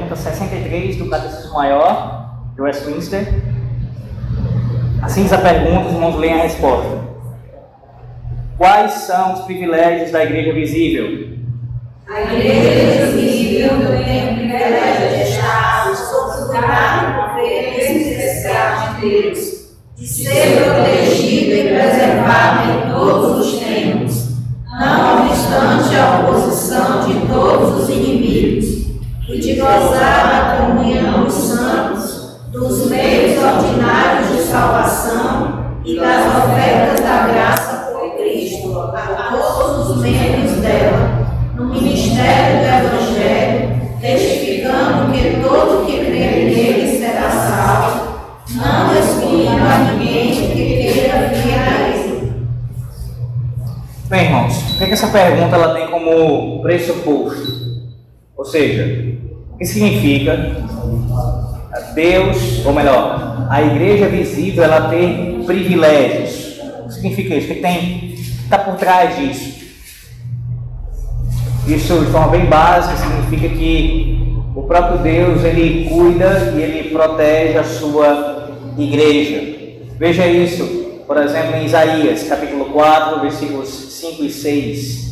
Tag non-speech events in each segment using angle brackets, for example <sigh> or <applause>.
pergunta 63 do Catecismo Maior de Westminster. Assim diz a pergunta, os irmãos leem a resposta. Quais são os privilégios da igreja visível? A igreja visível tem o privilégio de estar sob o cuidado especial de Deus, de ser protegida e preservada em todos os tempos, não obstante a oposição de todos os inimigos, e de gozar da comunhão dos santos, dos meios ordinários de salvação e das ofertas da graça por Cristo a todos os membros dela, no ministério do Evangelho, testificando que todo que crê nele será salvo, não excluindo a ninguém que queira vir a ele. Bem, irmãos, o que, é que essa pergunta ela tem como pressuposto? Ou seja, que significa Deus, ou melhor, a igreja visível ela ter privilégios? O que significa isso? O que tem está por trás disso? Isso, de forma bem básica, significa que o próprio Deus ele cuida e ele protege a sua igreja. Veja isso, por exemplo, em Isaías, capítulo 4, versículos 5 e 6.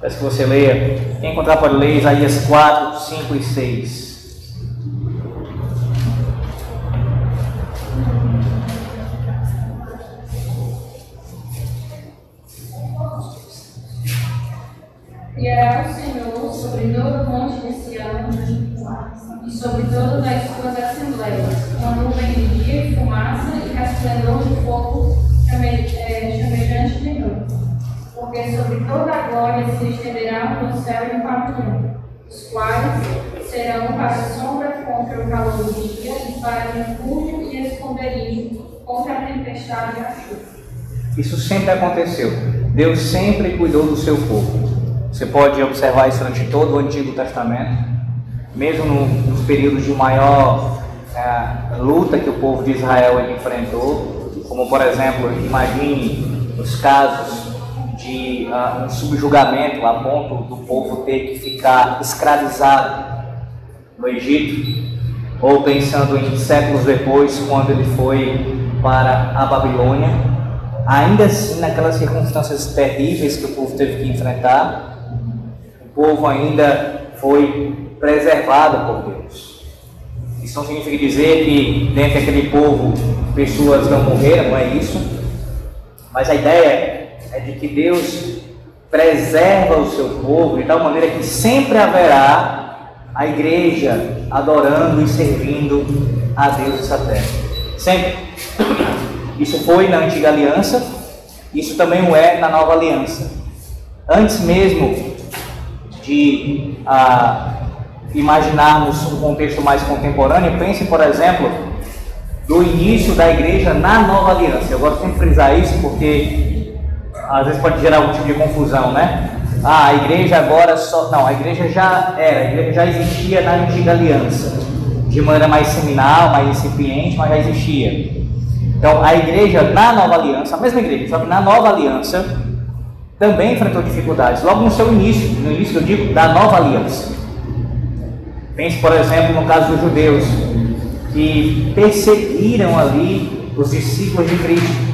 Peço que você leia. Quem encontrar pode ler Isaías 4, 5 e 6. Estenderá no céu e pavilhão, os quais serão para sombra contra o calor do dia e para refúgio e esconderijo contra a tempestade e a chuva. Isso sempre aconteceu. Deus sempre cuidou do seu povo. Você pode observar isso durante todo o Antigo Testamento, mesmo no, nos períodos de maior é, luta que o povo de Israel enfrentou, como por exemplo, imagine os casos de uh, um subjugamento a ponto do povo ter que ficar escravizado no Egito, ou pensando em séculos depois, quando ele foi para a Babilônia, ainda assim, naquelas circunstâncias terríveis que o povo teve que enfrentar, povo ainda foi preservado por Deus. Isso não significa dizer que dentro daquele povo pessoas não morreram, não é isso. Mas a ideia é de que Deus preserva o seu povo de tal maneira que sempre haverá a igreja adorando e servindo a Deus nessa terra. Sempre. Isso foi na antiga aliança, isso também o é na nova aliança. Antes mesmo de ah, imaginarmos um contexto mais contemporâneo, pense, por exemplo, do início da igreja na nova aliança. Eu gosto sempre de frisar isso porque às vezes pode gerar algum tipo de confusão, né? Ah, a igreja agora só. Não, a igreja já era, a igreja já existia na antiga aliança, de maneira mais seminal, mais incipiente, mas já existia. Então, a igreja na nova aliança, a mesma igreja, só que na nova aliança, também enfrentou dificuldades, logo no seu início, no início, eu digo, da nova aliança. Pense, por exemplo, no caso dos judeus, que perseguiram ali os discípulos de Cristo.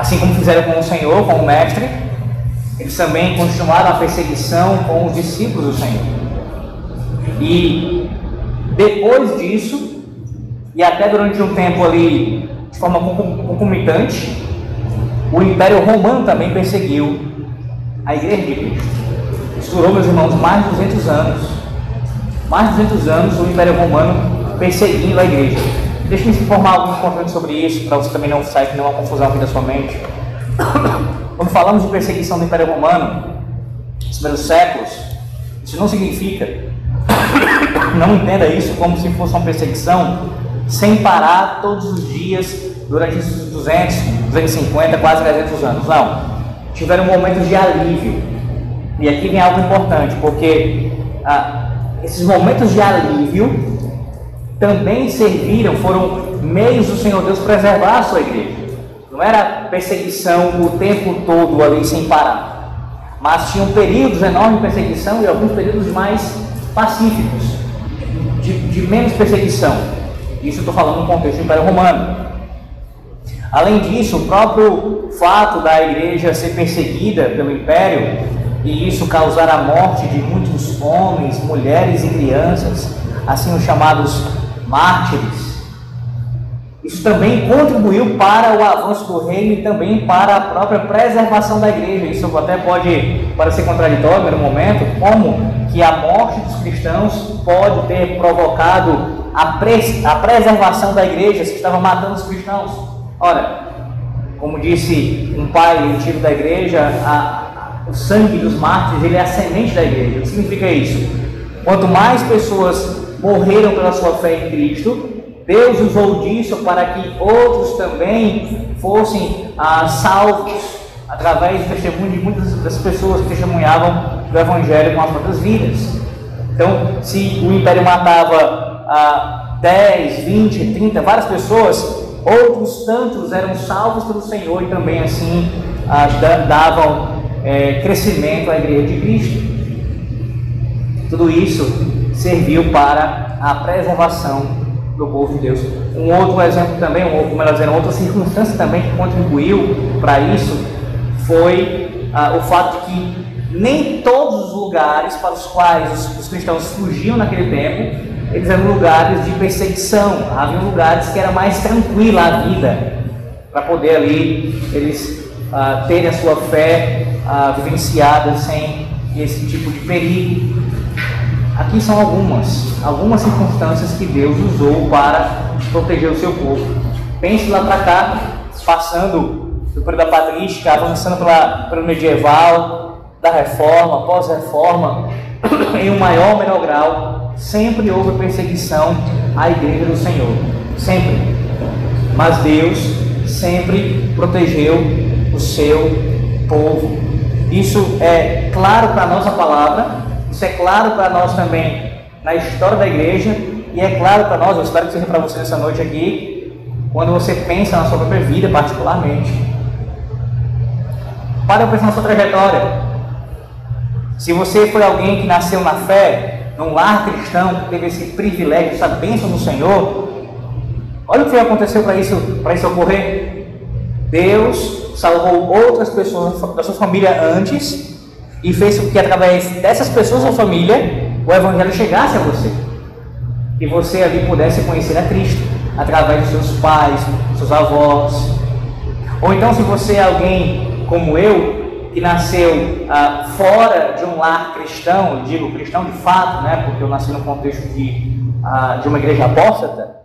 Assim como fizeram com o Senhor, com o Mestre, eles também continuaram a perseguição com os discípulos do Senhor. E depois disso, e até durante um tempo ali, de forma concomitante, o Império Romano também perseguiu a igreja de Cristo. Isso durou, meus irmãos, mais de 200 anos. Mais de 200 anos o Império Romano perseguindo a igreja. Deixa eu informar algo importante sobre isso, para você também não sair com nenhuma confusão aqui da sua mente. <coughs> Quando falamos de perseguição do Império Romano, nos primeiros séculos, isso não significa, <coughs> não entenda isso como se fosse uma perseguição sem parar todos os dias durante esses 200, 250, quase 300 anos. Não. Tiveram momentos de alívio. E aqui vem algo importante, porque ah, esses momentos de alívio também serviram, foram meios do Senhor Deus preservar a sua igreja. Não era perseguição o tempo todo ali sem parar. Mas tinham períodos enormes de perseguição e alguns períodos mais pacíficos, de, de menos perseguição. Isso eu estou falando no contexto do Império Romano. Além disso, o próprio fato da igreja ser perseguida pelo Império e isso causar a morte de muitos homens, mulheres e crianças, assim os chamados mártires, isso também contribuiu para o avanço do reino e também para a própria preservação da igreja. Isso até pode parecer contraditório no momento, como que a morte dos cristãos pode ter provocado a, pres a preservação da igreja que estava matando os cristãos. Ora, como disse um pai antigo da igreja, a, a, o sangue dos mártires ele é a semente da igreja. O que significa isso? Quanto mais pessoas morreram pela sua fé em Cristo, Deus usou disso para que outros também fossem ah, salvos através do testemunho de muitas das pessoas que testemunhavam do Evangelho com as próprias vidas. Então, se o império matava ah, 10, 20, 30, várias pessoas, outros tantos eram salvos pelo Senhor e também assim ah, davam é, crescimento à igreja de Cristo. Tudo isso serviu para a preservação do povo de Deus. Um outro exemplo também, um, como melhor dizendo, outra circunstância também que contribuiu para isso foi ah, o fato de que nem todos os lugares para os quais os, os, cristãos fugiam naquele tempo, eles eram lugares de perseguição. Havia lugares que era mais tranquila a vida para poder ali eles ah, terem a sua fé ah, vivenciada sem esse tipo de perigo. Aqui são algumas, algumas circunstâncias que Deus usou para proteger o seu povo. Pense lá para cá, passando do período da patrística, avançando pela, pelo medieval, da reforma, pós-reforma, <coughs> em um maior ou menor grau, sempre houve perseguição à igreja do Senhor. Sempre. Mas Deus sempre protegeu o seu povo. Isso é claro para a nossa palavra, isso é claro para nós também na história da igreja e é claro para nós, eu espero que seja para você nessa noite aqui, quando você pensa na sua própria vida particularmente. Para pensar na sua trajetória. Se você foi alguém que nasceu na fé, num lar cristão, que teve esse privilégio, essa bênção do Senhor, olha o que aconteceu para isso, para isso ocorrer. Deus salvou outras pessoas da sua família antes e fez com que através dessas pessoas da família o evangelho chegasse a você e você ali pudesse conhecer a Cristo através dos seus pais, dos seus avós. Ou então, se você é alguém como eu, que nasceu ah, fora de um lar cristão, digo cristão de fato, né, porque eu nasci no contexto de, ah, de uma igreja apóstata,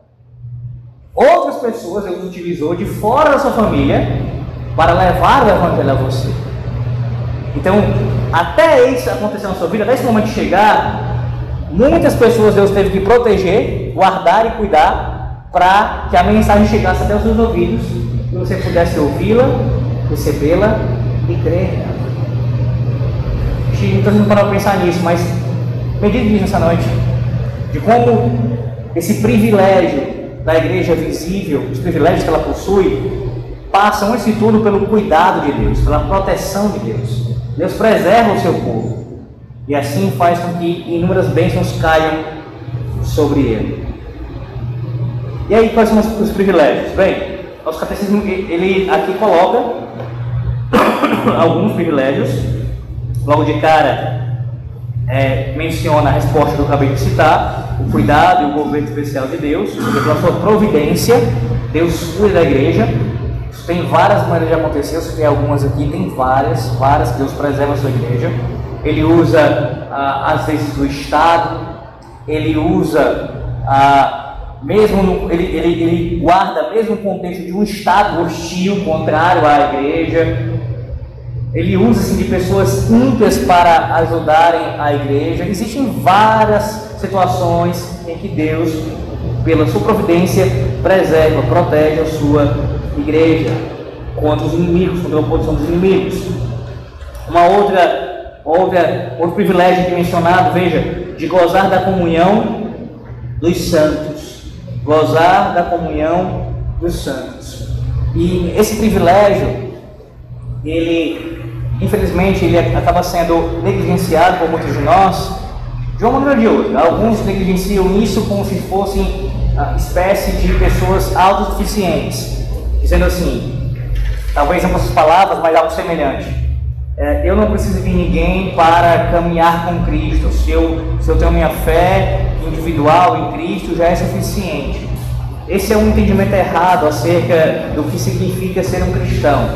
outras pessoas Deus utilizou de fora da sua família para levar o evangelho a você. Então, até isso acontecer na sua vida, até esse momento chegar, muitas pessoas Deus teve que proteger, guardar e cuidar para que a mensagem chegasse até os seus ouvidos e você pudesse ouvi-la, recebê-la e crer nela. Não estou para pensar nisso, mas medite nisso essa noite, de como esse privilégio da igreja visível, os privilégios que ela possui, passam antes de tudo pelo cuidado de Deus, pela proteção de Deus. Deus preserva o seu povo e assim faz com que inúmeras bênçãos caiam sobre ele. E aí, quais são os, os privilégios? Bem, nosso catecismo ele aqui coloca <coughs> alguns privilégios. Logo de cara, é, menciona a resposta que eu acabei de citar, o cuidado e o governo especial de Deus, pela sua providência, Deus cuida da igreja, tem várias maneiras de acontecer, eu citei algumas aqui, tem várias, várias Deus preserva a sua igreja. Ele usa, ah, às vezes, o Estado, ele usa, ah, mesmo no, ele, ele, ele guarda mesmo o contexto de um Estado hostil, contrário à igreja. Ele usa assim, de pessoas ímpias para ajudarem a igreja. Existem várias situações em que Deus, pela sua providência, preserva, protege a sua igreja contra os inimigos, contra a oposição dos inimigos. Uma outra, outra, outro privilégio aqui mencionado, veja, de gozar da comunhão dos santos. Gozar da comunhão dos santos. E esse privilégio, ele, infelizmente, ele acaba sendo negligenciado por muitos de nós, De uma maneira ou de outra, alguns negligenciam isso como se fossem uma espécie de pessoas autossuficientes, dizendo assim, talvez não essas palavras, mas algo semelhante. É, eu não preciso de ninguém para caminhar com Cristo. Se eu, se eu tenho minha fé individual em Cristo, já é suficiente. Esse é um entendimento errado acerca do que significa ser um cristão.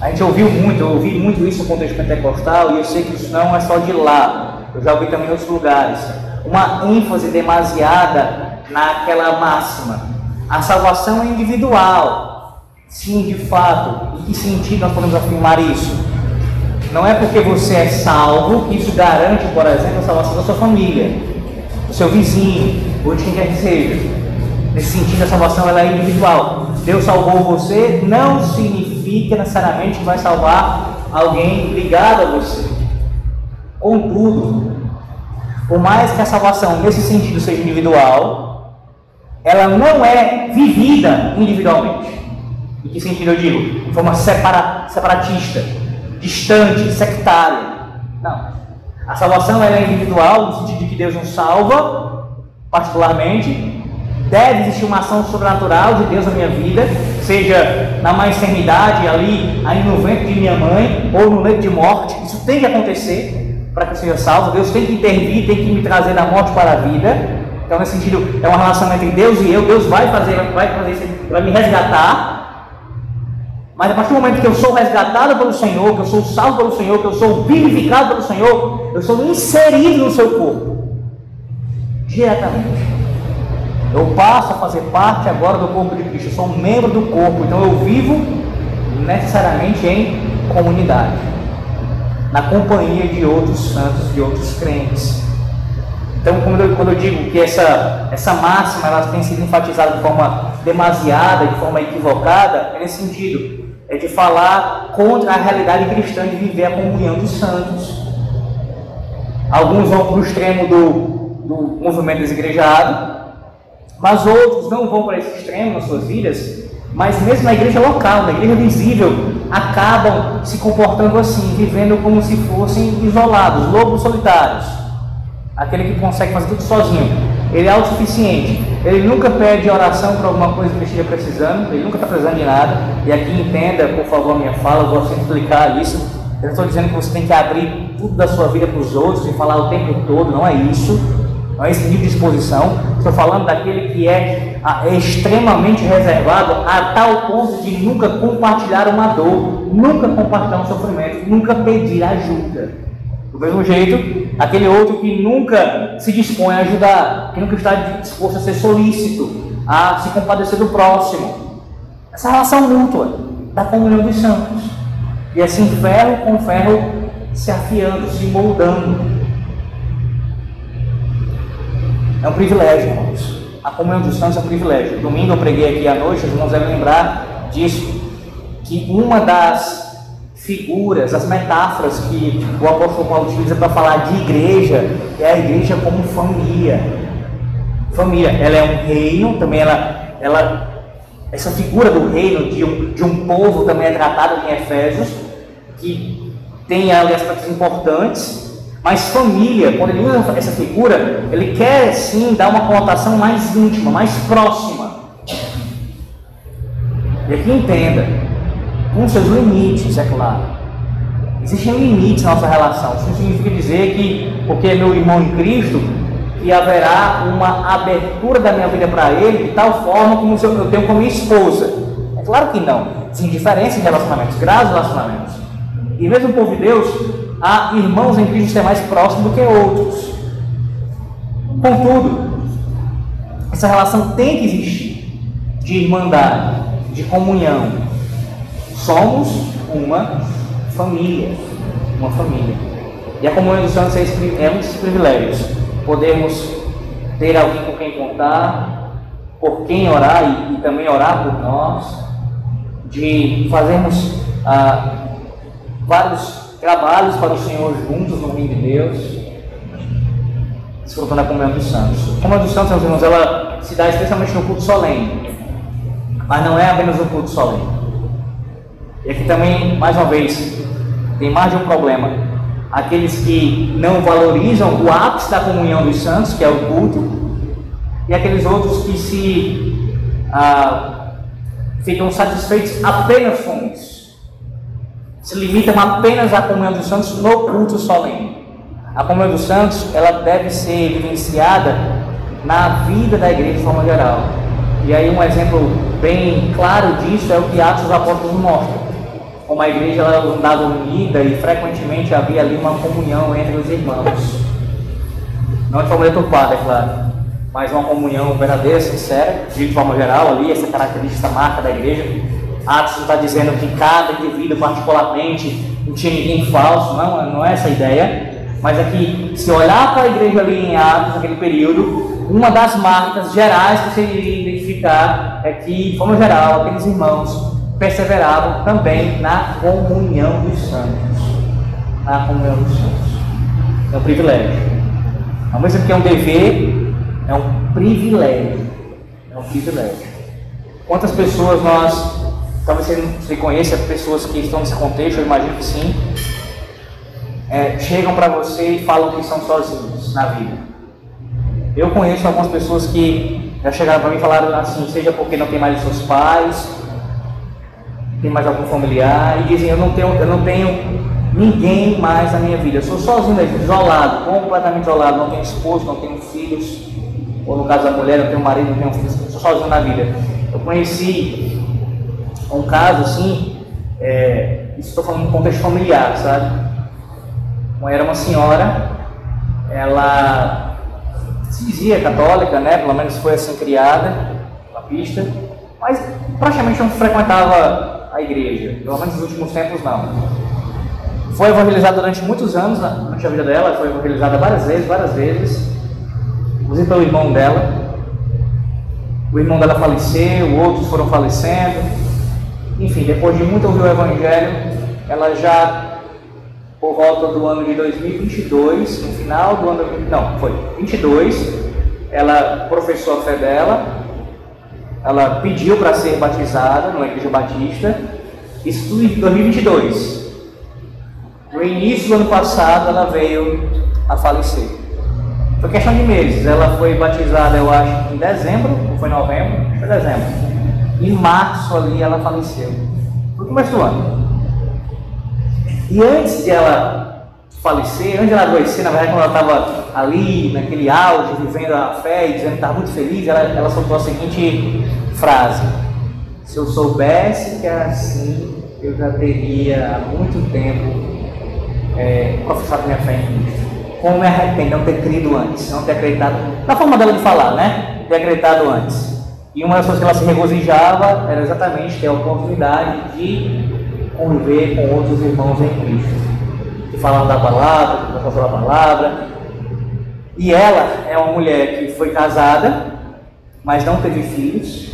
A gente ouviu muito, eu ouvi muito isso no contexto pentecostal e eu sei que isso não é só de lá, eu já ouvi também em outros lugares. Uma ênfase demasiada naquela máxima. A salvação é individual. Sim, de fato. Em que sentido nós podemos afirmar isso? Não é porque você é salvo que isso garante, por exemplo, a salvação da sua família, do seu vizinho, ou de quem quer que seja. Nesse sentido, a salvação ela é individual. Deus salvou você, não significa necessariamente que vai salvar alguém ligado a você. Contudo, por mais que a salvação nesse sentido seja individual, ela não é vivida individualmente. Em que sentido eu digo? De forma separa, separatista, distante, sectária. Não. A salvação é individual, no sentido de que Deus nos salva, particularmente, Deve existir uma ação sobrenatural de Deus na minha vida, seja na mais eternidade, ali, aí no ventre de minha mãe, ou no leito de morte. Isso tem que acontecer para que eu seja salvo. Deus tem que intervir, tem que me trazer da morte para a vida. Então, nesse sentido, é uma relação entre Deus e eu. Deus vai fazer, vai fazer isso, vai me resgatar. Mas a partir do momento que eu sou resgatado pelo Senhor, que eu sou salvo pelo Senhor, que eu sou vivificado pelo Senhor, eu sou inserido no seu corpo. Diretamente. Eu passo a fazer parte agora do corpo de Cristo, eu sou um membro do corpo, então eu vivo necessariamente em comunidade, na companhia de outros santos, de outros crentes. Então, quando eu, quando eu digo que essa, essa máxima ela tem sido enfatizada de forma demasiada, de forma equivocada, é nesse sentido, é de falar contra a realidade cristã de viver a comunhão dos santos. Alguns vão para o extremo do, do movimento desigrejado, mas outros não vão para esse extremo nas suas vidas, mas mesmo na igreja local, na igreja visível, acabam se comportando assim, vivendo como se fossem isolados, lobos solitários. Aquele que consegue fazer tudo sozinho. Ele é autossuficiente. Ele nunca pede oração para alguma coisa que ele esteja precisando. Ele nunca está precisando de nada. E aqui entenda, por favor, minha fala. Eu gosto de explicar isso. Eu não estou dizendo que você tem que abrir tudo da sua vida para os outros e falar o tempo todo. Não é isso não é esse nível de exposição. Estou falando daquele que é, é, extremamente reservado a tal ponto de nunca compartilhar uma dor, nunca compartilhar um sofrimento, nunca pedir ajuda. Do mesmo jeito, aquele outro que nunca se dispõe a ajudar, que nunca está disposto a ser solícito, a se compadecer do próximo. Essa relação mútua da comunhão dos santos. E assim, ferro com ferro se afiando, se moldando é um privilégio, irmãos. A comunhão dos santos é um privilégio. Domingo eu preguei aqui à noite, os irmãos devem lembrar disso. Que uma das figuras, as metáforas que o apóstolo Paulo utiliza para falar de igreja é a igreja como família. Família, ela é um reino, também ela, ela essa figura do reino de um, de um povo também é tratada em Efésios, que tem ali aspectos importantes, mas família, quando ele usa essa figura, ele quer sim dar uma conotação mais íntima, mais próxima. E aqui entenda, com seus limites, é claro. Existem limites na nossa relação. Isso significa dizer que, porque é meu irmão em Cristo, que haverá uma abertura da minha vida para ele de tal forma como eu tenho com minha esposa. É claro que não. Existem diferenças em relacionamentos, graves relacionamentos. E mesmo o povo de Deus há irmãos em Cristo ser mais próximos do que outros. Contudo, essa relação tem que existir de irmandade, de comunhão. Somos uma família, uma família. E a comunhão dos santos é um desses privilégios. Podemos ter alguém com quem contar, por quem orar e, e também orar por nós, de fazermos ah, vários trabalhos para o Senhor juntos no reino de Deus, desfrutando a comunhão dos santos. A comunhão dos santos, meus irmãos, ela se dá especialmente no culto solene, mas não é apenas no culto solene. E aqui também, mais uma vez, tem mais de um problema. aqueles que não valorizam o ápice da comunhão dos santos, que é o culto, e aqueles outros que se ah, ficam satisfeitos apenas com isso, se limitam apenas à comunhão dos santos no culto solene. A comunhão dos santos ela deve ser vivenciada na vida da igreja de forma geral. E aí um exemplo bem claro disso é o que Atos dos Apóstolos mostra como a igreja ela andava unida e frequentemente havia ali uma comunhão entre os irmãos. Não de forma deturpada, é claro, mas uma comunhão verdadeira, sincera, de forma geral ali, essa característica, marca da igreja. Atos está dizendo que cada indivíduo particularmente não tinha ninguém falso, não, não é essa a ideia, mas é que se olhar para a igreja ali em Atos, naquele período, uma das marcas gerais que você iria identificar é que, de forma geral, aqueles irmãos perseveravam também na comunhão dos santos. Na comunhão dos santos. É um privilégio. Ao mesmo que é um dever, é um privilégio. É um privilégio. Quantas pessoas nós, talvez você conheça pessoas que estão nesse contexto, eu imagino que sim, é, chegam para você e falam que estão sozinhos na vida. Eu conheço algumas pessoas que já chegaram para mim e falaram assim, seja porque não tem mais os seus pais, tem mais algum familiar, e dizem, eu não tenho, eu não tenho ninguém mais na minha vida, eu sou sozinho, isolado, completamente isolado, não tenho esposo, não tenho filhos, ou no caso da mulher, não tenho marido, não tenho filhos, sou sozinho na vida. Eu conheci um caso assim, é, estou falando no contexto familiar, sabe? Era uma senhora, ela se dizia católica, né? Pelo menos foi assim criada, pista, mas praticamente não frequentava a igreja, pelo menos nos últimos tempos não. Foi evangelizada durante muitos anos durante a vida dela, foi evangelizada várias vezes, várias vezes, inclusive pelo irmão dela. O irmão dela faleceu, outros foram falecendo. Enfim, depois de muito ouvir o Evangelho, ela já, por volta do ano de 2022, no final do ano, não, foi 22, ela professou a fé dela ela pediu para ser batizada numa igreja batista, isso em 2022. No início do ano passado, ela veio a falecer. Foi questão de meses. Ela foi batizada, eu acho, em dezembro, ou foi novembro? Foi dezembro. Em março ali ela faleceu. No começo do ano. E antes de ela falecer, antes ela adoecer, na verdade, quando ela estava ali, naquele auge, vivendo a fé e dizendo que estava muito feliz, ela, ela soltou a seguinte frase: Se eu soubesse que era assim, eu já teria há muito tempo é, professado minha fé em Cristo. Como me arrependo não ter crido antes, não ter acreditado, na forma dela de falar, né? Ter acreditado antes. E uma das coisas que ela se regozijava era exatamente ter a oportunidade de conviver com outros irmãos em Cristo. Falavam da palavra, professavam a palavra. E ela é uma mulher que foi casada, mas não teve filhos,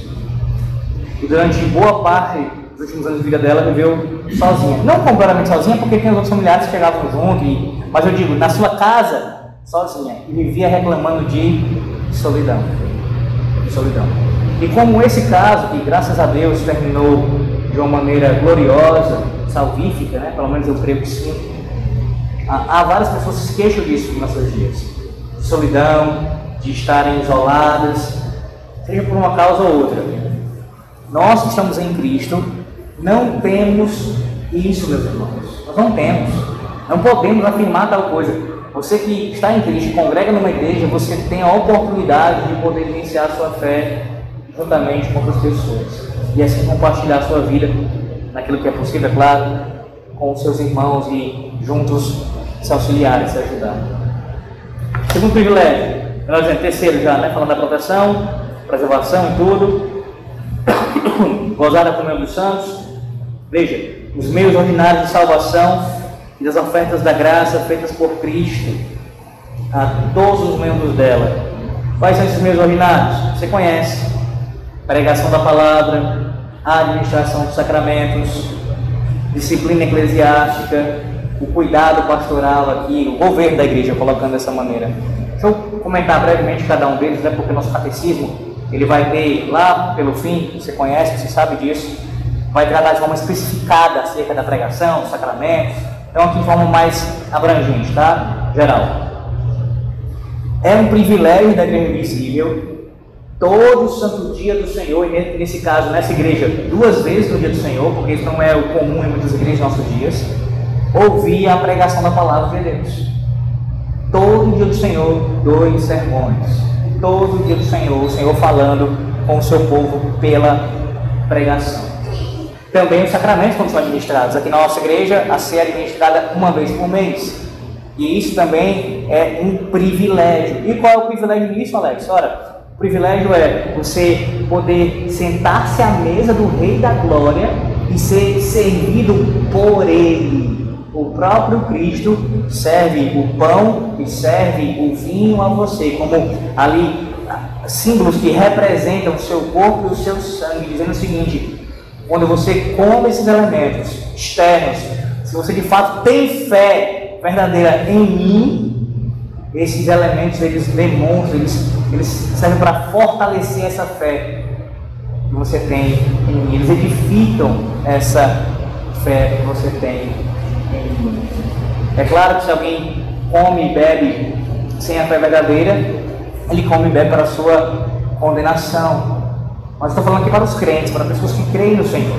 e durante boa parte dos últimos anos de vida dela viveu sozinha. Não completamente sozinha, porque tem os outros familiares que chegavam junto, mas eu digo, na sua casa, sozinha. E vivia reclamando de solidão. Solidão. E como esse caso, que graças a Deus terminou de uma maneira gloriosa, salvífica, né? pelo menos eu creio que sim, há, várias pessoas que se queixam disso nos nossos dias. De solidão, de estarem isoladas, seja por uma causa ou outra. Nós que estamos em Cristo não temos isso, meus irmãos. Nós não temos. Não podemos afirmar tal coisa. Você que está em Cristo, congrega numa igreja, você tem a oportunidade de poder iniciar sua fé juntamente com outras pessoas. E assim compartilhar sua vida naquilo que é possível, é claro, com os seus irmãos e juntos se auxiliar e se ajudar. Segundo privilégio, nós dizendo, terceiro já, né? Falando da proteção, preservação e tudo. <coughs> gozar da comunhão dos santos. Veja, os meios ordinários de salvação e das ofertas da graça feitas por Cristo a todos os membros dela. Quais são esses meios ordinários? Você conhece. Pregação da palavra, administração dos sacramentos, disciplina eclesiástica, o cuidado pastoral aqui, o governo da igreja, colocando dessa maneira. Deixa eu comentar brevemente cada um deles, né, porque nosso catecismo ele vai ter lá pelo fim, você conhece, você sabe disso, vai tratar de forma especificada acerca da pregação, sacramentos, Então, aqui de forma mais abrangente, tá? Geral. É um privilégio da igreja visível, todo santo dia do Senhor, e nesse caso, nessa igreja, duas vezes no dia do Senhor, porque isso não é o comum em muitas igrejas nos nossos dias, ouvir a pregação da palavra de Deus. Todo dia do Senhor, dois sermões. Todo dia do Senhor, o Senhor falando com o seu povo pela pregação. Também os sacramentos quando são administrados. Aqui na nossa igreja, a ser administrada uma vez por mês. E isso também é um privilégio. E qual é o privilégio disso, Alex? Ora, o privilégio é você poder sentar-se à mesa do Rei da Glória e ser servido por Ele. O próprio Cristo serve o pão e serve o vinho a você, como ali símbolos que representam o seu corpo e o seu sangue, dizendo o seguinte: quando você come esses elementos externos, se você de fato tem fé verdadeira em mim, esses elementos eles demonstram, eles, eles servem para fortalecer essa fé que você tem em mim, eles edificam essa fé que você tem. É claro que se alguém come e bebe sem a fé verdadeira, ele come e bebe para a sua condenação. Mas estou falando aqui para os crentes, para pessoas que creem no Senhor.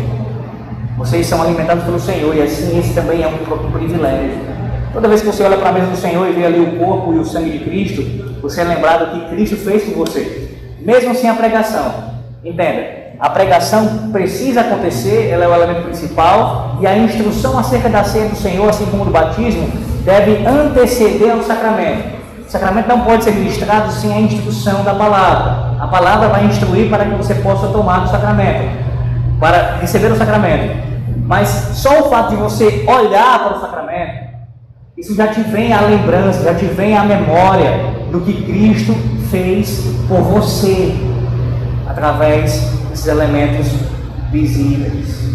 Vocês são alimentados pelo Senhor e assim esse também é um, privilégio. Toda vez que você olha para a mesa do Senhor e vê ali o corpo e o sangue de Cristo, você é lembrado que Cristo fez por você, mesmo sem a pregação. Entenda, a pregação precisa acontecer, ela é o elemento principal, e a instrução acerca da ceia do Senhor, assim como do batismo, deve anteceder o sacramento. O sacramento não pode ser ministrado sem a instrução da palavra. A palavra vai instruir para que você possa tomar o sacramento, para receber o sacramento. Mas só o fato de você olhar para o sacramento, isso já te vem à lembrança, já te vem à memória do que Cristo fez por você, através desses elementos visíveis.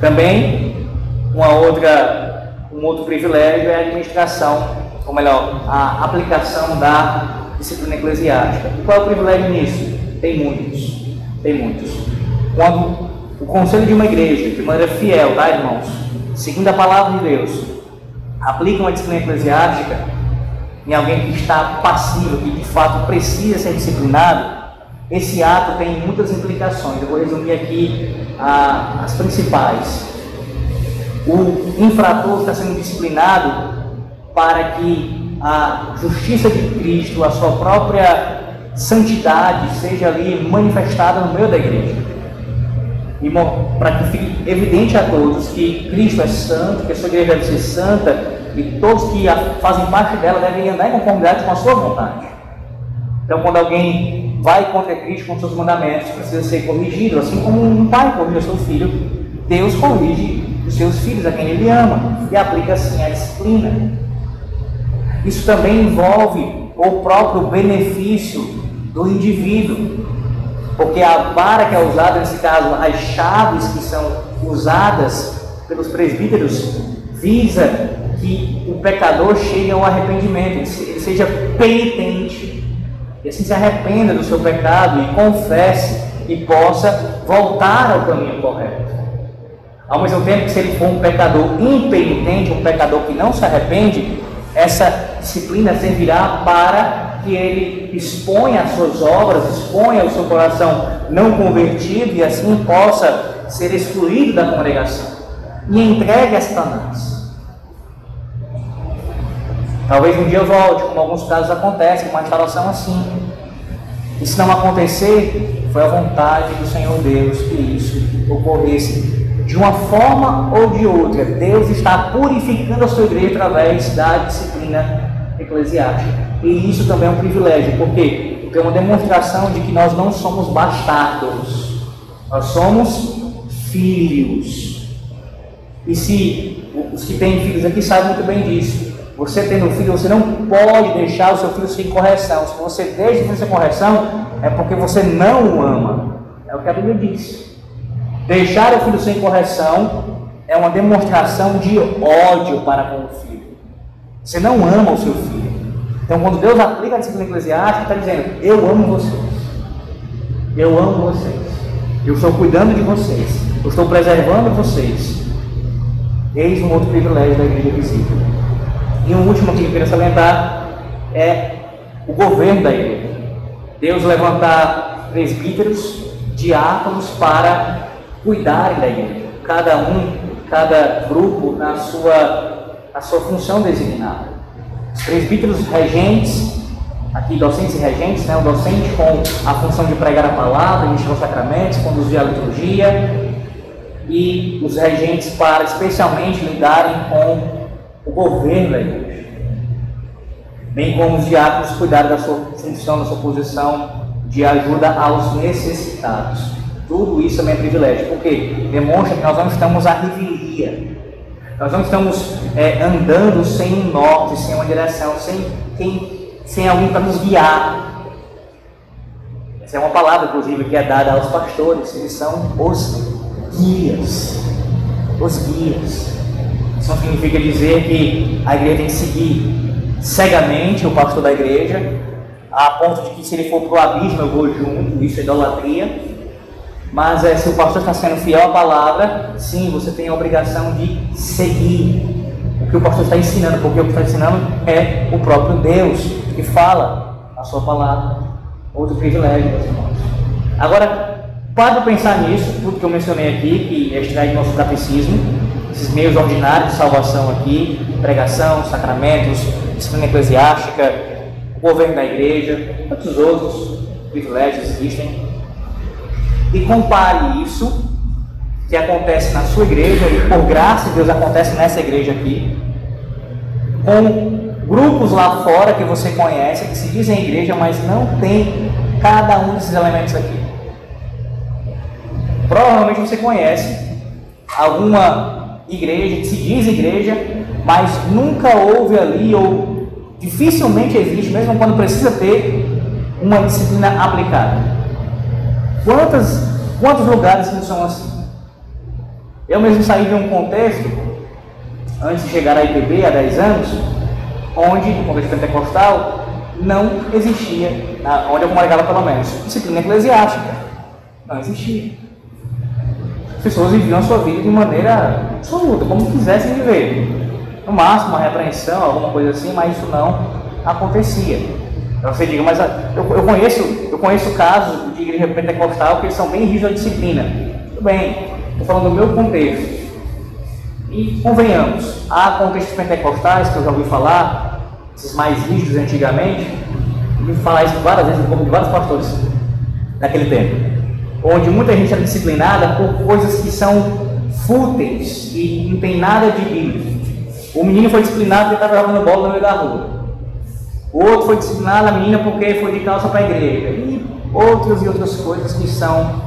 Também, uma outra, um outro privilégio é a administração ou melhor, a aplicação da disciplina eclesiástica. E qual é o privilégio nisso? Tem muitos, tem muitos. Quando o conselho de uma igreja, de maneira fiel, tá, irmãos? Seguindo a palavra de Deus, aplica uma disciplina eclesiástica em alguém que está passivo, que de fato precisa ser disciplinado, esse ato tem muitas implicações. Eu vou resumir aqui ah, as principais. O infrator está sendo disciplinado para que a justiça de Cristo, a sua própria santidade, seja ali manifestada no meio da igreja. E para que fique evidente a todos que Cristo é santo, que a sua igreja deve ser santa e todos que fazem parte dela devem andar em conformidade com a sua vontade. Então, quando alguém vai contra Cristo com seus mandamentos, precisa ser corrigido, assim como um pai corrige o seu filho, Deus corrige os seus filhos, a quem ele ama, e aplica assim a disciplina. Isso também envolve o próprio benefício do indivíduo, porque a vara que é usada, nesse caso, as chaves que são usadas pelos presbíteros, visa que o pecador chegue ao arrependimento, ele seja penitente, e assim se arrependa do seu pecado e confesse e possa voltar ao caminho correto. Ao mesmo tempo que se ele for um pecador impenitente, um pecador que não se arrepende, essa disciplina servirá para que ele exponha as suas obras, exponha o seu coração não convertido e assim possa ser excluído da congregação e entregue a Satanás. Talvez um dia volte, como alguns casos acontecem, uma instalação assim. E se não acontecer, foi a vontade do Senhor Deus que isso ocorresse de uma forma ou de outra, Deus está purificando a sua igreja através da disciplina eclesiástica. E isso também é um privilégio? Porque é uma demonstração de que nós não somos bastardos, nós somos filhos. E se os que têm filhos aqui sabem muito bem disso, você tendo filho, você não pode deixar o seu filho sem correção. Se você deixa o filho sem correção, é porque você não o ama. É o que a Bíblia diz. Deixar o filho sem correção é uma demonstração de ódio para com o filho. Você não ama o seu filho. Então, quando Deus aplica a disciplina eclesiástica, está dizendo: Eu amo vocês. Eu amo vocês. Eu estou cuidando de vocês. Eu estou preservando vocês. Eis um outro privilégio da igreja visível. E um último que eu queria salientar é o governo da igreja. Deus levantar presbíteros, diáconos para cuidarem da igreja. Cada um, cada grupo na sua, na sua função designada. Os presbíteros regentes, aqui docentes e regentes, né? o docente com a função de pregar a palavra, ministrar os sacramentos, conduzir a liturgia, e os regentes para especialmente lidarem com o governo da igreja, bem como os diáconos cuidarem da sua função, da sua posição de ajuda aos necessitados. Tudo isso também é privilégio, porque demonstra que nós não estamos à revelia, nós não estamos é, andando sem um norte, sem uma direção, sem, quem, sem alguém para nos guiar. Essa é uma palavra, inclusive, que é dada aos pastores, eles são os guias. Os guias. Isso significa dizer que a igreja tem que seguir cegamente o pastor da igreja, a ponto de que se ele for para o abismo eu vou junto, isso é idolatria. Mas é, se o pastor está sendo fiel à palavra, sim, você tem a obrigação de seguir o que o pastor está ensinando, porque o que está ensinando é o próprio Deus que fala a sua palavra. Outro privilégio, meus irmãos. Agora, para pensar nisso, tudo que eu mencionei aqui, que é extrair do nosso catecismo, esses meios ordinários de salvação aqui, pregação, sacramentos, disciplina eclesiástica, governo da igreja, tantos outros privilégios existem. E compare isso, que acontece na sua igreja, e por graça de Deus acontece nessa igreja aqui, com grupos lá fora que você conhece, que se dizem igreja, mas não tem cada um desses elementos aqui. Provavelmente você conhece alguma igreja que se diz igreja, mas nunca houve ali ou dificilmente existe, mesmo quando precisa ter, uma disciplina aplicada. Quantas, quantos lugares não são assim? Eu mesmo saí de um contexto, antes de chegar à IPB, há 10 anos, onde, no contexto pentecostal, não existia, onde eu congregava pelo menos, disciplina eclesiástica. Não existia pessoas viviam a sua vida de maneira absoluta, como quisessem viver. No máximo, uma repreensão, alguma coisa assim, mas isso não acontecia. Então você diga, mas eu, eu, conheço, eu conheço casos de igreja pentecostal que eles são bem rígidos à disciplina. Tudo bem, estou falando do meu contexto. E convenhamos, há contextos pentecostais que eu já ouvi falar, esses mais rígidos antigamente, eu ouvi falar isso várias vezes corpo de vários pastores naquele tempo onde muita gente era disciplinada por coisas que são fúteis e não tem nada de bíblico. O menino foi disciplinado porque estava jogando bola no meio da rua. O outro foi disciplinado, a menina, porque foi de calça para a igreja. E outras e outras coisas que são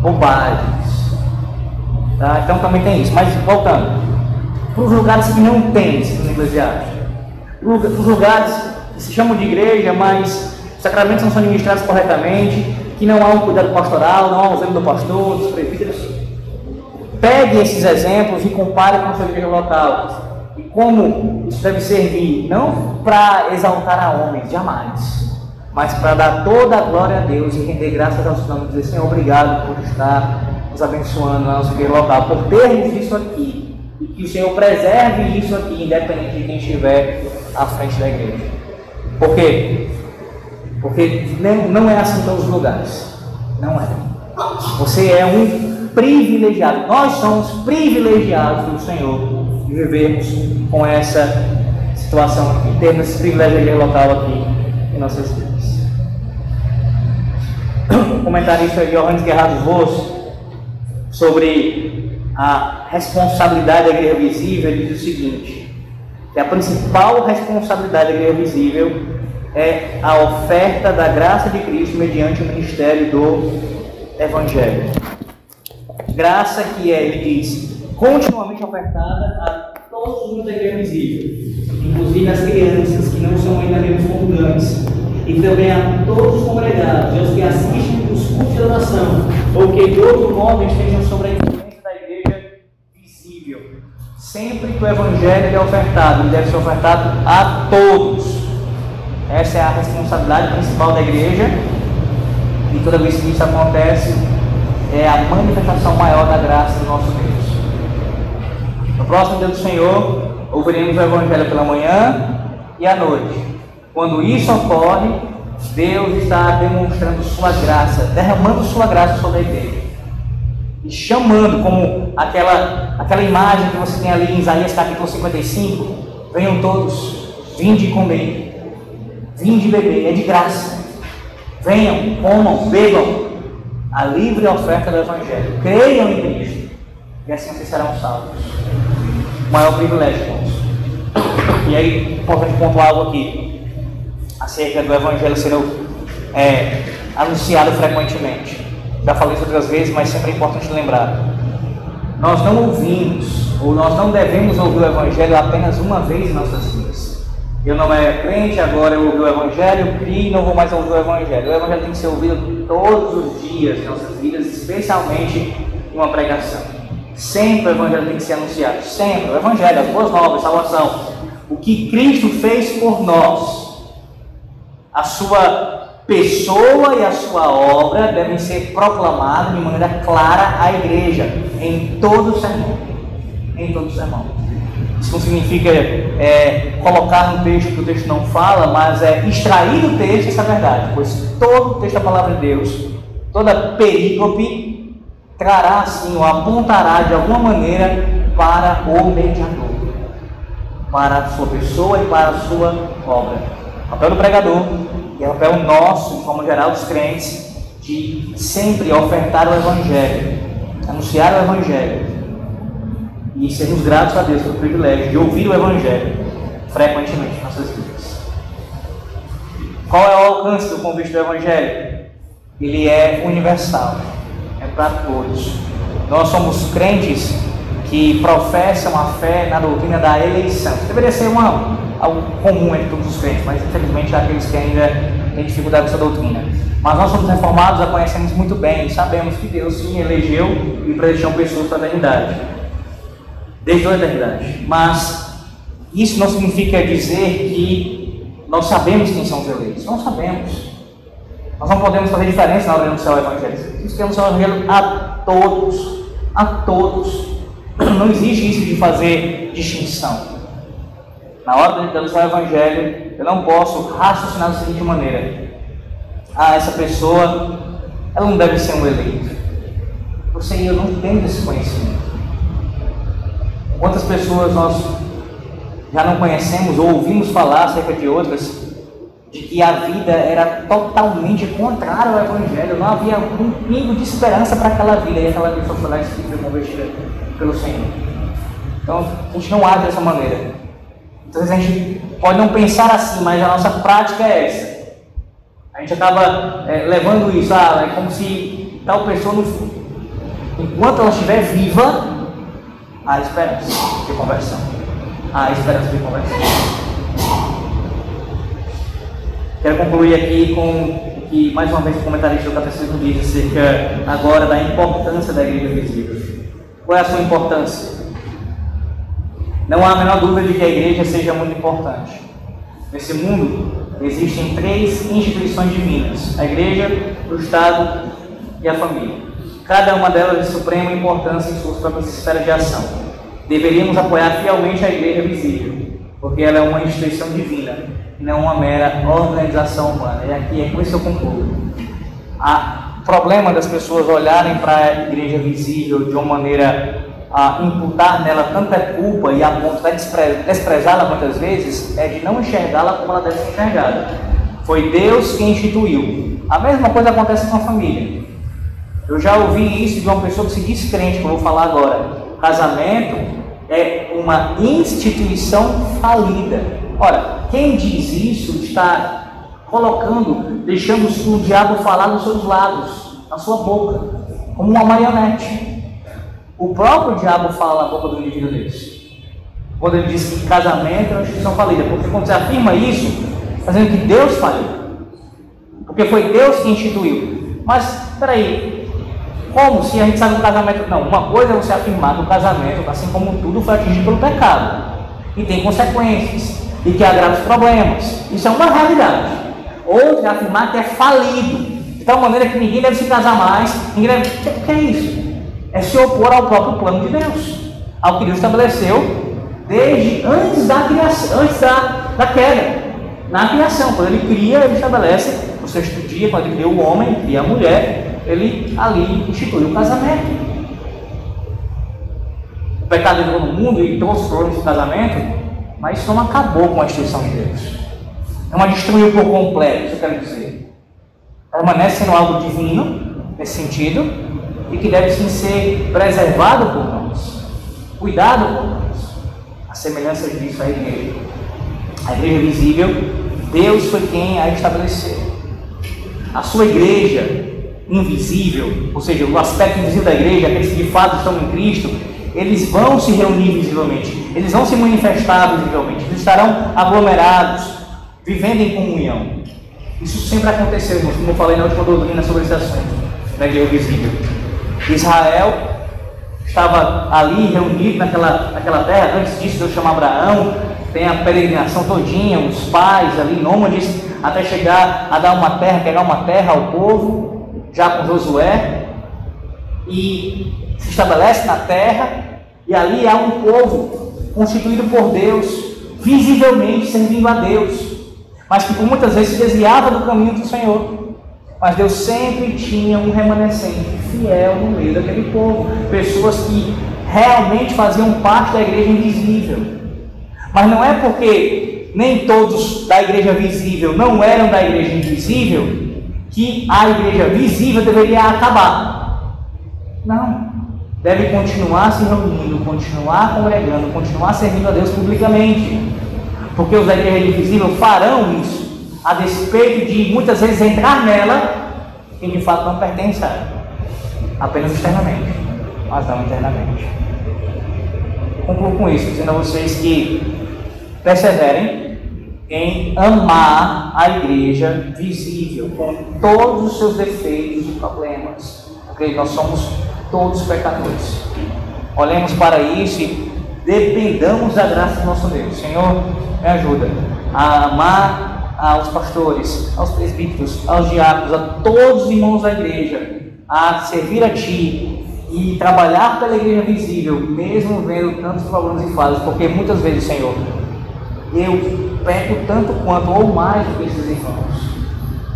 bobagens. Tá? Então também tem isso. Mas voltando, para os lugares que não tem disciplina eclesiástica, para os lugares que se chamam de igreja, mas os sacramentos não são administrados corretamente, que não há um cuidado pastoral, não há um zelo do pastor, dos presbíteros. Pegue esses exemplos e compare com a sua igreja local. E como isso deve servir, não para exaltar a homens, jamais, mas para dar toda a glória a Deus e render graças ao Senhor. Dizer, Senhor, obrigado por estar nos abençoando na nossa igreja local, por termos isso aqui. E que o Senhor preserve isso aqui, independente de quem estiver à frente da igreja. Por quê? Porque não é assim todos os lugares. Não é. Você é um privilegiado. Nós somos privilegiados do Senhor de vivermos com essa situação aqui, termos esse privilégio local aqui em nossas vidas. O comentarista Johannes Gerardo Voss sobre a responsabilidade da igreja visível diz o seguinte: que a principal responsabilidade da igreja visível é a oferta da graça de Cristo mediante o ministério do Evangelho. Graça que é, ele diz, continuamente ofertada a todos os da igreja visível, inclusive as crianças que não são ainda mesmo comungantes, e também a todos os congregados, aos que assistem os cultos de oração, ou que de outro modo estejam sobre a influência da igreja visível. Sempre que o Evangelho é ofertado, ele deve ser ofertado a todos essa é a responsabilidade principal da igreja. E toda vez que isso acontece, é a manifestação maior da graça do nosso Deus. No próximo dia do Senhor, ouviremos o Evangelho pela manhã e à noite. Quando isso ocorre, Deus está demonstrando sua graça, derramando sua graça sobre a igreja. E chamando, como aquela, aquela imagem que você tem ali em Isaías capítulo 55, venham todos, vinde comer, vinde beber, é de graça. Venham, comam, bebam a livre oferta do Evangelho. Creiam em Cristo. E assim vocês serão salvos. O maior privilégio, irmãos. E aí, importante pontuar algo aqui. Acerca do Evangelho sendo é, anunciado frequentemente. Já falei isso outras vezes, mas sempre é importante lembrar. Nós não ouvimos, ou nós não devemos ouvir o Evangelho apenas uma vez em nossas vidas. Eu não era crente, agora eu ouvi o Evangelho, eu criei e não vou mais ouvir o Evangelho. O Evangelho tem que ser ouvido todos os dias em nossas vidas, especialmente em uma pregação. Sempre o Evangelho tem que ser anunciado, sempre. O Evangelho, as boas novas, salvação. O que Cristo fez por nós, a sua pessoa e a sua obra devem ser proclamadas de maneira clara à igreja, em todo o sermão. Em todo o sermão. Isso não significa é, colocar no texto que o texto não fala, mas é extrair do texto essa verdade, pois todo o texto da palavra de Deus, toda perícope, trará assim, ou apontará de alguma maneira para o mediador, para a sua pessoa e para a sua obra. O papel do pregador e o papel nosso, de forma geral, dos crentes, de sempre ofertar o Evangelho, anunciar o Evangelho e sermos gratos a Deus pelo privilégio de ouvir o Evangelho frequentemente em nossas vidas. Qual é o alcance do convite do Evangelho? Ele é universal, é para todos. Nós somos crentes que professam a fé na doutrina da eleição. Deveria ser uma, algo comum entre todos os crentes, mas infelizmente há aqueles que ainda têm dificuldade com essa doutrina. Mas nós somos reformados, a conhecemos muito bem sabemos que Deus sim elegeu e predestinou pessoas para a eternidade desde a eternidade. Mas isso não significa dizer que nós sabemos quem são os eleitos. Não sabemos. Nós não podemos fazer diferença na hora de anunciar o Evangelho. Nós temos o Evangelho a todos. A todos. Não existe isso de fazer distinção. Na hora de anunciar o Evangelho, eu não posso raciocinar da seguinte maneira: Ah, essa pessoa, ela não deve ser um eleito. Você e eu não temos esse conhecimento. Quantas pessoas nós já não conhecemos ou ouvimos falar acerca de outras, de que a vida era totalmente contrária ao Evangelho, não havia um pingo de esperança para aquela vida, e aquela pessoa foi lá e se convertida pelo Senhor. Então, a gente não age dessa maneira. Então, a gente pode não pensar assim, mas a nossa prática é essa. A gente acaba é, levando isso, ah, é como se tal pessoa, no, enquanto ela estiver viva, Há esperança de conversão. Há esperança de conversão. Quero concluir aqui com o que, mais uma vez, o comentarista do Catecismo diz acerca agora da importância da igreja visível. Qual é a sua importância? Não há a menor dúvida de que a igreja seja muito importante. Nesse mundo existem três instituições divinas: a igreja, o Estado e a família cada uma delas de suprema importância em suas próprias esferas de ação. Deveríamos apoiar fielmente a Igreja Visível, porque ela é uma instituição divina não uma mera organização humana. E aqui é com isso que eu concluo. O problema das pessoas olharem para a Igreja Visível de uma maneira a imputar nela tanta culpa e a ponto de desprezá-la muitas vezes é de não enxergá-la como ela deve ser enxergada. Foi Deus quem instituiu. A mesma coisa acontece com a família. Eu já ouvi isso de uma pessoa que se diz crente, como eu vou falar agora. Casamento é uma instituição falida. Ora, quem diz isso está colocando, deixando o diabo falar nos seus lados, na sua boca, como uma marionete. O próprio diabo fala na boca do indivíduo desse. Quando ele diz que casamento é uma instituição falida, porque quando você afirma isso, está dizendo que Deus faliu. Porque foi Deus que instituiu. Mas, peraí, como se a gente sabe que o casamento. Não, uma coisa é você afirmar que o casamento, assim como tudo, foi atingido pelo pecado. E tem consequências. E que há graves problemas. Isso é uma realidade. Outra é afirmar que é falido. De tal maneira que ninguém deve se casar mais. Ninguém deve. O que é isso? É se opor ao próprio plano de Deus. ao que Deus estabeleceu desde antes da criação, antes da, da queda. Na criação, quando ele cria, ele estabelece o sexto dia, quando ele cria o homem e a mulher, ele ali institui o casamento. O pecado entrou no mundo e trouxe problemas de casamento, mas isso não acabou com a instituição de Deus. Não a destruiu por completo, isso eu quero dizer. Permanece sendo algo divino, nesse sentido, e que deve sim ser preservado por nós, cuidado por nós. A semelhança disso a igreja. A igreja visível, Deus foi quem a estabeleceu. A sua igreja invisível, ou seja, o aspecto invisível da igreja, aqueles que de fato estão em Cristo, eles vão se reunir visivelmente, eles vão se manifestar visivelmente, eles estarão aglomerados, vivendo em comunhão. Isso sempre aconteceu, irmãos, como eu falei na última doutrina sobre esse assunto, da igreja visível. Israel estava ali reunido naquela, naquela terra, antes disso Deus chama Abraão, tem a peregrinação todinha, os pais ali, nômades, até chegar a dar uma terra, pegar uma terra ao povo, já com Josué, e se estabelece na terra, e ali há um povo constituído por Deus, visivelmente servindo a Deus, mas que por muitas vezes se desviava do caminho do Senhor. Mas Deus sempre tinha um remanescente fiel no meio daquele povo, pessoas que realmente faziam parte da igreja invisível. Mas não é porque nem todos da igreja visível não eram da igreja invisível que a igreja visível deveria acabar. Não. Deve continuar se reunindo, continuar congregando, continuar servindo a Deus publicamente. Porque os da igreja invisível farão isso, a despeito de muitas vezes entrar nela, quem de fato não pertence a ela. Apenas externamente, mas não internamente. Concluo com isso, dizendo a vocês que perseverem em amar a igreja visível, com todos os seus defeitos e problemas, porque nós somos todos pecadores. Olhemos para isso e dependamos da graça do nosso Deus. Senhor, me ajuda a amar aos pastores, aos presbíteros, aos diáconos, a todos os irmãos da igreja, a servir a Ti e trabalhar pela igreja visível, mesmo vendo tantos problemas e falhas, porque muitas vezes, Senhor, eu peco tanto quanto ou mais do que esses irmãos.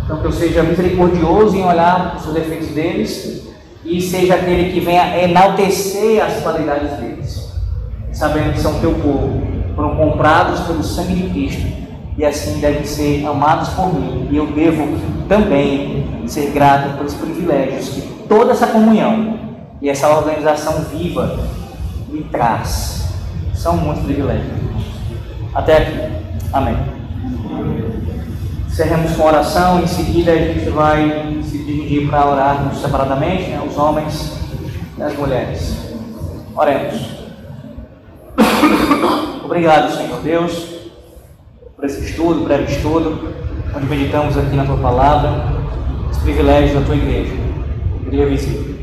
Então, que eu seja misericordioso em olhar os defeitos deles e seja aquele que venha enaltecer as qualidades deles, sabendo que são teu povo, foram comprados pelo sangue de Cristo e assim devem ser amados por mim. E eu devo também ser grato pelos privilégios que toda essa comunhão e essa organização viva me traz. São muitos privilégios. Até aqui. Amém. Encerremos com oração, em seguida a gente vai se dividir para orarmos separadamente, né, os homens e as mulheres. Oremos. Obrigado, Senhor Deus, por esse estudo, breve estudo, onde meditamos aqui na Tua palavra, os privilégios da Tua igreja, igreja visível.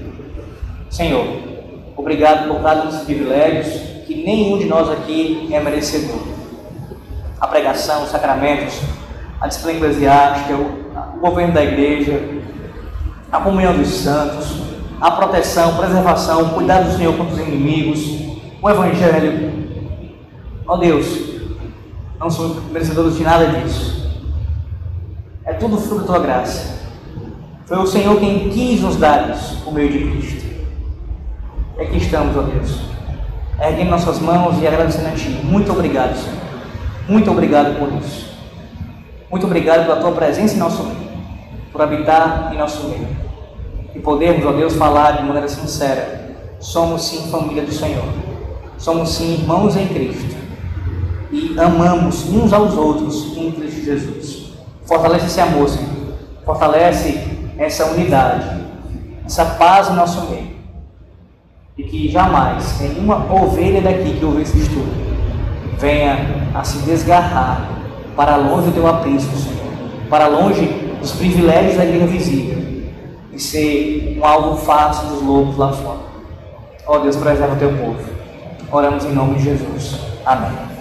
Senhor, obrigado por cada um dos privilégios que nenhum de nós aqui é merecedor a pregação, os sacramentos, a disciplina eclesiástica, o, governo da igreja, a comunhão dos santos, a proteção, preservação, o cuidado do Senhor contra os inimigos, o Evangelho. Ó oh Deus, não somos merecedores de nada disso. É tudo fruto da tua graça. Foi o Senhor quem quis nos dar isso por meio de Cristo. E aqui estamos, ó Deus. Erguendo nossas mãos e agradecendo a Ti. Muito obrigado, Senhor. Muito obrigado por isso. Muito obrigado pela tua presença em nosso meio, por habitar em nosso meio. E podermos, ó Deus, falar de maneira sincera: somos sim família do Senhor, somos sim irmãos em Cristo e amamos uns aos outros em Cristo Jesus. Fortalece esse amor, Senhor, fortalece essa unidade, essa paz em nosso meio. E que jamais nenhuma ovelha daqui que ouve esse estudo venha a se desgarrar para longe do teu aprisco, Senhor, para longe dos privilégios da igreja visível e ser um alvo fácil dos lobos lá fora. Ó oh, Deus, preserva o teu povo. Oramos em nome de Jesus. Amém.